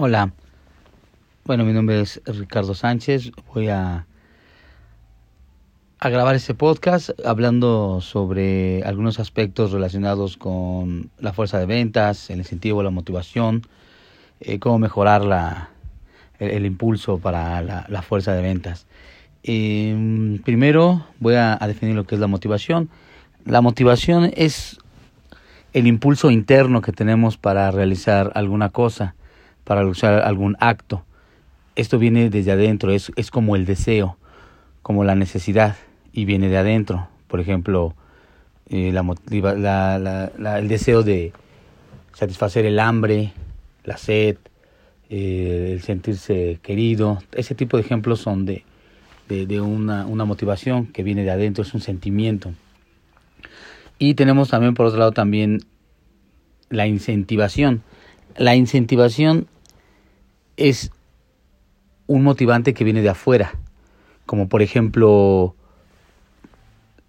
Hola, bueno, mi nombre es Ricardo Sánchez. Voy a, a grabar este podcast hablando sobre algunos aspectos relacionados con la fuerza de ventas, el incentivo, la motivación, eh, cómo mejorar la, el, impulso para la, fuerza de ventas. Em, primero voy a definir lo que es la motivación. La motivación es el impulso interno que tenemos para realizar alguna cosa, para realizar algún acto. Esto viene desde adentro, es, es como el deseo, como la necesidad, y viene de adentro. Por ejemplo, eh, la, el deseo de satisfacer el hambre, la sed, eh, el sentirse querido. Ese tipo de ejemplos son de, de, una, una motivación que viene de adentro, es un sentimiento. Y tenemos también, por otro lado, también la incentivación. La incentivación es un motivante que viene de afuera, como por ejemplo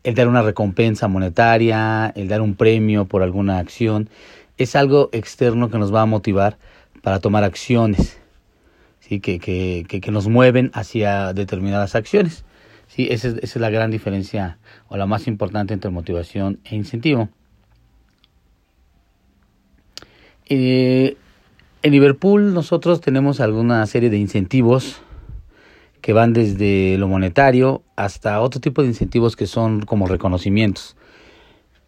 el dar una recompensa monetaria, el dar un premio por alguna acción. Es algo externo que nos va a motivar para tomar acciones, ¿sí? que, que, que, nos mueven hacia determinadas acciones. ¿sí? Esa, es, la gran diferencia o la más importante entre motivación e incentivo. Eh, en Liverpool nosotros tenemos alguna serie de incentivos que van desde lo monetario hasta otro tipo de incentivos que son como reconocimientos.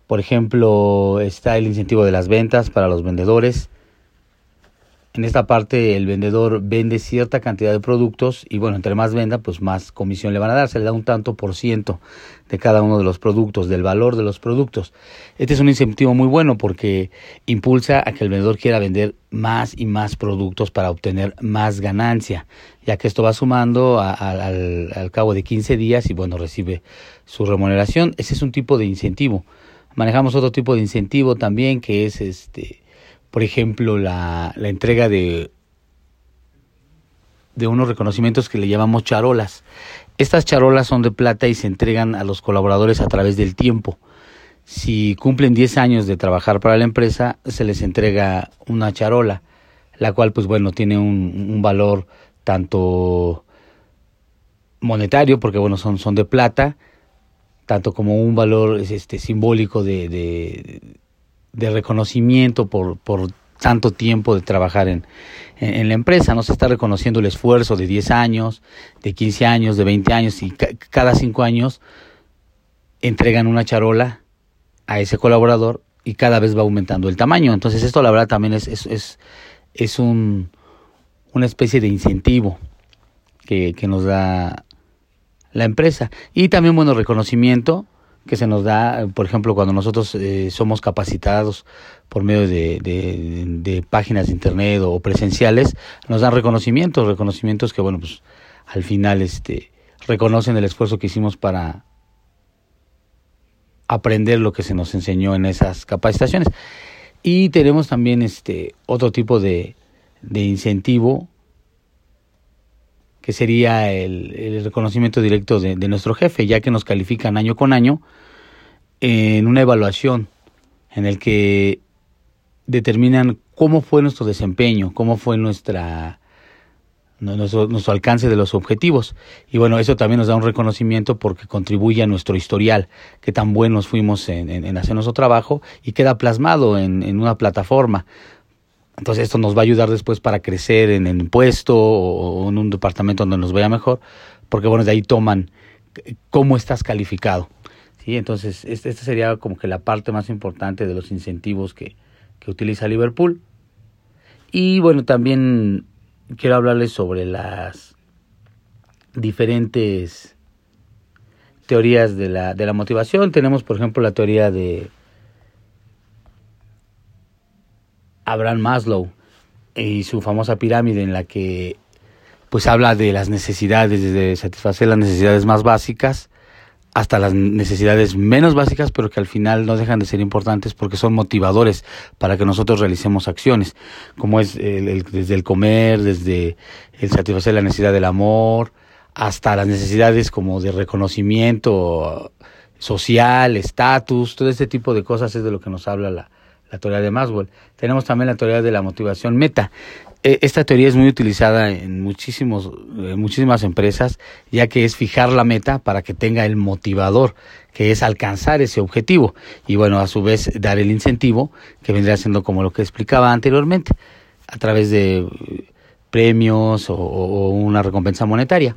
Por ejemplo, está el incentivo de las ventas para los vendedores, en esta parte el vendedor vende cierta cantidad de productos y bueno, entre más venda, pues más comisión le van a dar. Se le da un tanto por ciento de cada uno de los productos, del valor de los productos. Este es un incentivo muy bueno porque impulsa a que el vendedor quiera vender más y más productos para obtener más ganancia, ya que esto va sumando al, al cabo de 15 días y bueno, recibe su remuneración. Ese es un tipo de incentivo. Manejamos otro tipo de incentivo también que es este por ejemplo, la, entrega de, de unos reconocimientos que le llamamos charolas. Estas charolas son de plata y se entregan a los colaboradores a través del tiempo. Si cumplen 10 años de trabajar para la empresa, se les entrega una charola, la cual pues bueno, tiene un, valor tanto monetario, porque bueno, son, son de plata, tanto como un valor este, simbólico de reconocimiento por, por tanto tiempo de trabajar en, en, la empresa. No se está reconociendo el esfuerzo de 10 años, de 15 años, de 20 años y cada 5 años entregan una charola a ese colaborador y cada vez va aumentando el tamaño. Entonces esto la verdad también es, es, es, es un, una especie de incentivo que, que nos da la empresa. Y también, bueno, reconocimiento que se nos da, por ejemplo, cuando nosotros eh, somos capacitados por medio de, de, páginas de internet o presenciales, nos dan reconocimientos, reconocimientos que, bueno, pues al final este, reconocen el esfuerzo que hicimos para aprender lo que se nos enseñó en esas capacitaciones. Y tenemos también este otro tipo de, de incentivo que sería el, reconocimiento directo de, nuestro jefe, ya que nos califican año con año en una evaluación en el que determinan cómo fue nuestro desempeño, cómo fue nuestra nuestro, alcance de los objetivos. Y bueno, eso también nos da un reconocimiento porque contribuye a nuestro historial, que tan buenos fuimos en, en, hacer nuestro trabajo y queda plasmado en, en una plataforma entonces esto nos va a ayudar después para crecer en el puesto o en un departamento donde nos vaya mejor, porque bueno, de ahí toman cómo estás calificado. ¿sí? Entonces esta sería como que la parte más importante de los incentivos que, que utiliza Liverpool. Y bueno, también quiero hablarles sobre las diferentes teorías de la, de la motivación. Tenemos, por ejemplo, la teoría de Abraham Maslow y su famosa pirámide en la que pues habla de las necesidades, desde satisfacer las necesidades más básicas hasta las necesidades menos básicas, pero que al final no dejan de ser importantes porque son motivadores para que nosotros realicemos acciones, como es desde el comer, desde el satisfacer la necesidad del amor, hasta las necesidades como de reconocimiento social, estatus, todo este tipo de cosas es de lo que nos habla la, la teoría de Maxwell. Tenemos también la teoría de la motivación meta. E, esta teoría es muy utilizada en, muchísimos, en muchísimas empresas, ya que es fijar la meta para que tenga el motivador, que es alcanzar ese objetivo. Y bueno, a su vez dar el incentivo, que vendría siendo como lo que explicaba anteriormente, a través de eh, premios o una recompensa monetaria.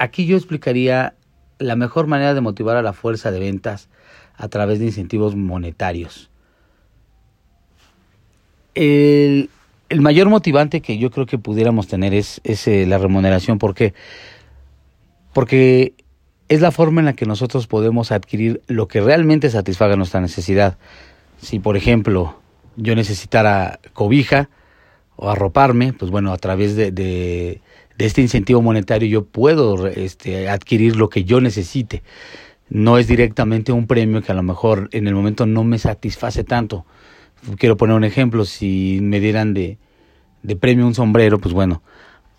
Aquí yo explicaría la mejor manera de motivar a la fuerza de ventas a través de incentivos monetarios. El, mayor motivante que yo creo que pudiéramos tener es, eh, la remuneración. ¿Por qué? Porque es la forma en la que nosotros podemos adquirir lo que realmente satisfaga nuestra necesidad. Si, por ejemplo, yo necesitara cobija o arroparme, pues bueno, a través de este incentivo monetario yo puedo este, adquirir lo que yo necesite. No es directamente un premio que a lo mejor en el momento no me satisface tanto. Quiero poner un ejemplo, si me dieran de, de premio un sombrero, pues bueno,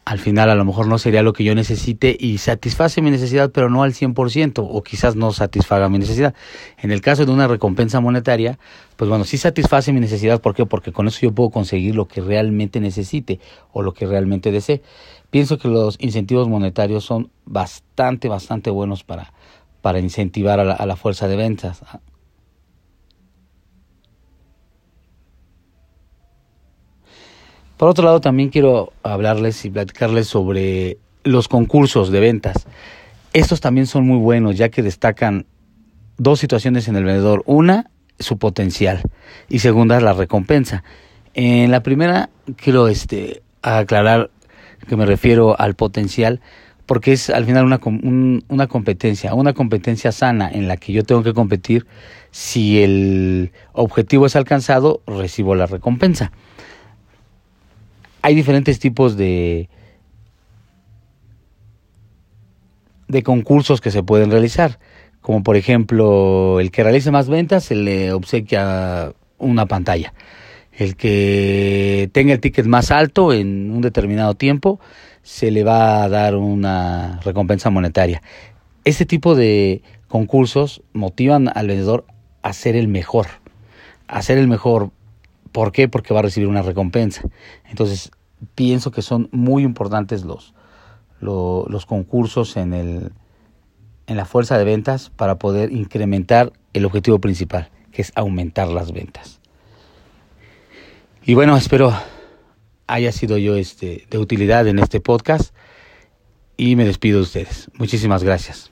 al final a lo mejor no sería lo que yo necesite y satisface mi necesidad, pero no al 100%, o quizás no satisfaga mi necesidad. En el caso de una recompensa monetaria, pues bueno, sí satisface mi necesidad, ¿por qué? Porque con eso yo puedo conseguir lo que realmente necesite o lo que realmente desee. Pienso que los incentivos monetarios son bastante, bastante buenos para, para incentivar a la, a la fuerza de ventas. Por otro lado, también quiero hablarles y platicarles sobre los concursos de ventas. Estos también son muy buenos, ya que destacan dos situaciones en el vendedor. Una, su potencial y segunda, la recompensa. En la primera, quiero este, aclarar que me refiero al potencial, porque es al final una, una competencia, una competencia sana en la que yo tengo que competir. Si el objetivo es alcanzado, recibo la recompensa hay diferentes tipos de, de concursos que se pueden realizar, como por ejemplo el que realice más ventas se le obsequia una pantalla, el que tenga el ticket más alto en un determinado tiempo se le va a dar una recompensa monetaria. Este tipo de concursos motivan al vendedor a ser el mejor, a ser el mejor ¿Por qué? Porque va a recibir una recompensa. Entonces, pienso que son muy importantes los, los, concursos en, el, en la fuerza de ventas para poder incrementar el objetivo principal, que es aumentar las ventas. Y bueno, espero haya sido yo este, de utilidad en este podcast y me despido de ustedes. Muchísimas gracias.